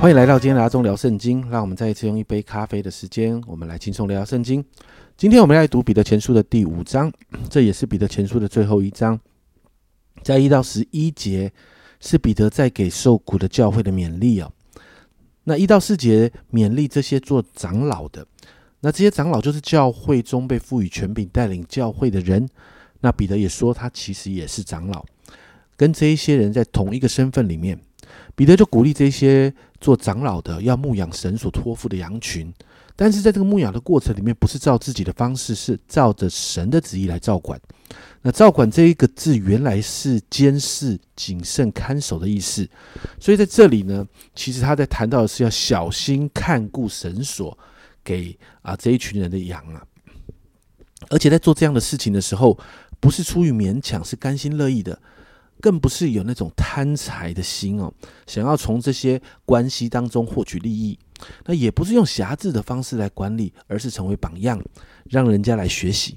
欢迎来到今天的阿忠聊圣经。让我们再一次用一杯咖啡的时间，我们来轻松聊聊圣经。今天我们来读彼得前书的第五章，这也是彼得前书的最后一章，在一到十一节是彼得在给受苦的教会的勉励哦。那一到四节勉励这些做长老的，那这些长老就是教会中被赋予权柄带领教会的人。那彼得也说，他其实也是长老，跟这一些人在同一个身份里面。彼得就鼓励这些做长老的要牧养神所托付的羊群，但是在这个牧养的过程里面，不是照自己的方式，是照着神的旨意来照管。那照管这一个字，原来是监视、谨慎、看守的意思。所以在这里呢，其实他在谈到的是要小心看顾神所给啊这一群人的羊啊，而且在做这样的事情的时候，不是出于勉强，是甘心乐意的。更不是有那种贪财的心哦，想要从这些关系当中获取利益。那也不是用狭制的方式来管理，而是成为榜样，让人家来学习。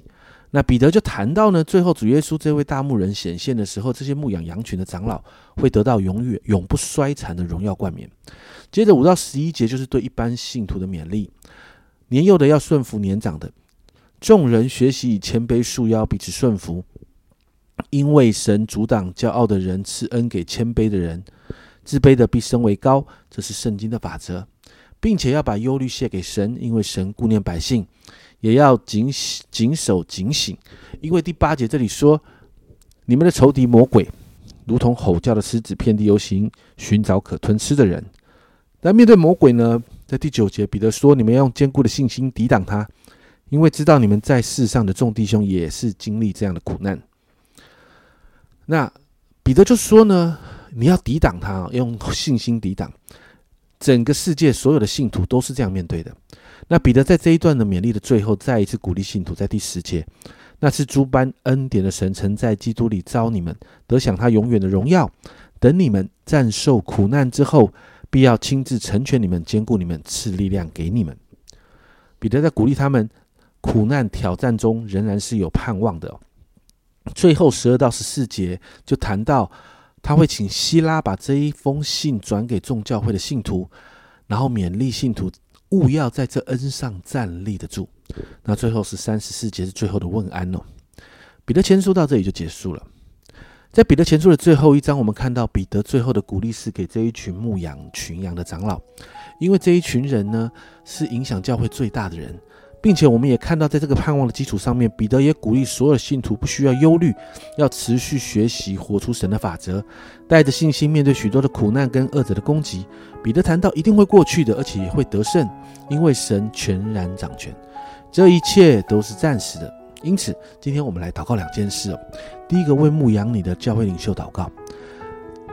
那彼得就谈到呢，最后主耶稣这位大牧人显现的时候，这些牧养羊群的长老会得到永远永不衰残的荣耀冠冕。接着五到十一节就是对一般信徒的勉励：年幼的要顺服年长的，众人学习以谦卑束腰，彼此顺服。因为神阻挡骄傲的人，赐恩给谦卑的人；自卑的必升为高，这是圣经的法则，并且要把忧虑卸给神，因为神顾念百姓，也要警警守警醒。因为第八节这里说：“你们的仇敌魔鬼，如同吼叫的狮子，遍地游行，寻找可吞吃的人。”但面对魔鬼呢，在第九节彼得说：“你们要用坚固的信心抵挡他，因为知道你们在世上的众弟兄也是经历这样的苦难。”那彼得就说呢，你要抵挡他，用信心抵挡。整个世界所有的信徒都是这样面对的。那彼得在这一段的勉励的最后，再一次鼓励信徒，在第十节，那是诸般恩典的神曾在基督里招你们，得享他永远的荣耀。等你们战胜苦难之后，必要亲自成全你们，兼顾你们，赐力量给你们。彼得在鼓励他们，苦难挑战中仍然是有盼望的。最后十二到十四节就谈到，他会请希拉把这一封信转给众教会的信徒，然后勉励信徒勿要在这恩上站立得住。那最后是三十四节是最后的问安哦。彼得前书到这里就结束了。在彼得前书的最后一章，我们看到彼得最后的鼓励是给这一群牧养群羊的长老，因为这一群人呢是影响教会最大的人。并且我们也看到，在这个盼望的基础上面，彼得也鼓励所有信徒不需要忧虑，要持续学习，活出神的法则，带着信心面对许多的苦难跟恶者的攻击。彼得谈到一定会过去的，而且也会得胜，因为神全然掌权，这一切都是暂时的。因此，今天我们来祷告两件事哦。第一个，为牧养你的教会领袖祷告，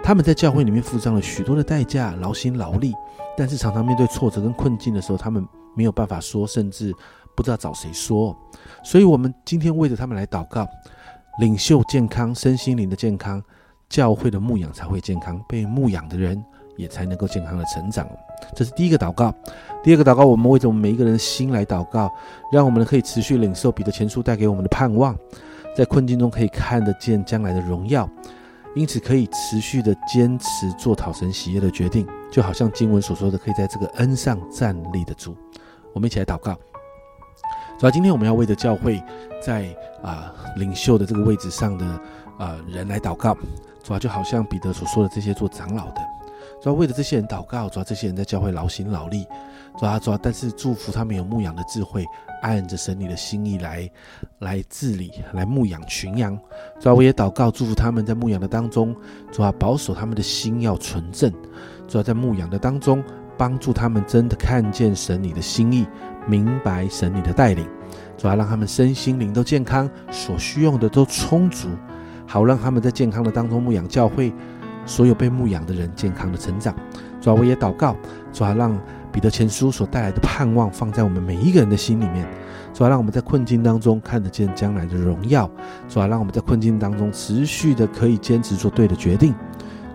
他们在教会里面付上了许多的代价，劳心劳力，但是常常面对挫折跟困境的时候，他们没有办法说，甚至。不知道找谁说，所以我们今天为着他们来祷告，领袖健康、身心灵的健康，教会的牧养才会健康，被牧养的人也才能够健康的成长。这是第一个祷告。第二个祷告，我们为着我们每一个人的心来祷告，让我们可以持续领受彼得前书带给我们的盼望，在困境中可以看得见将来的荣耀，因此可以持续的坚持做讨神喜悦的决定，就好像经文所说的，可以在这个恩上站立得住。我们一起来祷告。主要今天我们要为着教会在啊领袖的这个位置上的啊人来祷告，主要就好像彼得所说的这些做长老的，主要为了这些人祷告，主要这些人在教会劳心劳力，主要主要但是祝福他们有牧养的智慧，按着神你的心意来来治理，来牧养群羊。主要我也祷告祝福他们在牧养的当中，主要保守他们的心要纯正，主要在牧养的当中帮助他们真的看见神你的心意。明白神你的带领，主要让他们身心灵都健康，所需用的都充足，好让他们在健康的当中牧养教会，所有被牧养的人健康的成长。主要我也祷告，主要让彼得前书所带来的盼望放在我们每一个人的心里面，主要让我们在困境当中看得见将来的荣耀，主要让我们在困境当中持续的可以坚持做对的决定，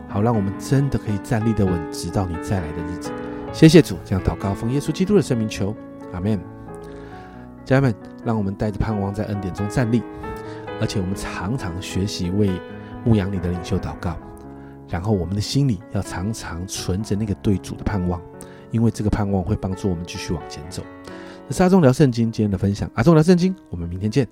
好让我们真的可以站立的稳，直到你再来的日子。谢谢主，这样祷告奉耶稣基督的圣名求。阿门，家人们，让我们带着盼望在恩典中站立，而且我们常常学习为牧羊里的领袖祷告，然后我们的心里要常常存着那个对主的盼望，因为这个盼望会帮助我们继续往前走。这是阿忠聊圣经今天的分享，阿忠聊圣经，我们明天见。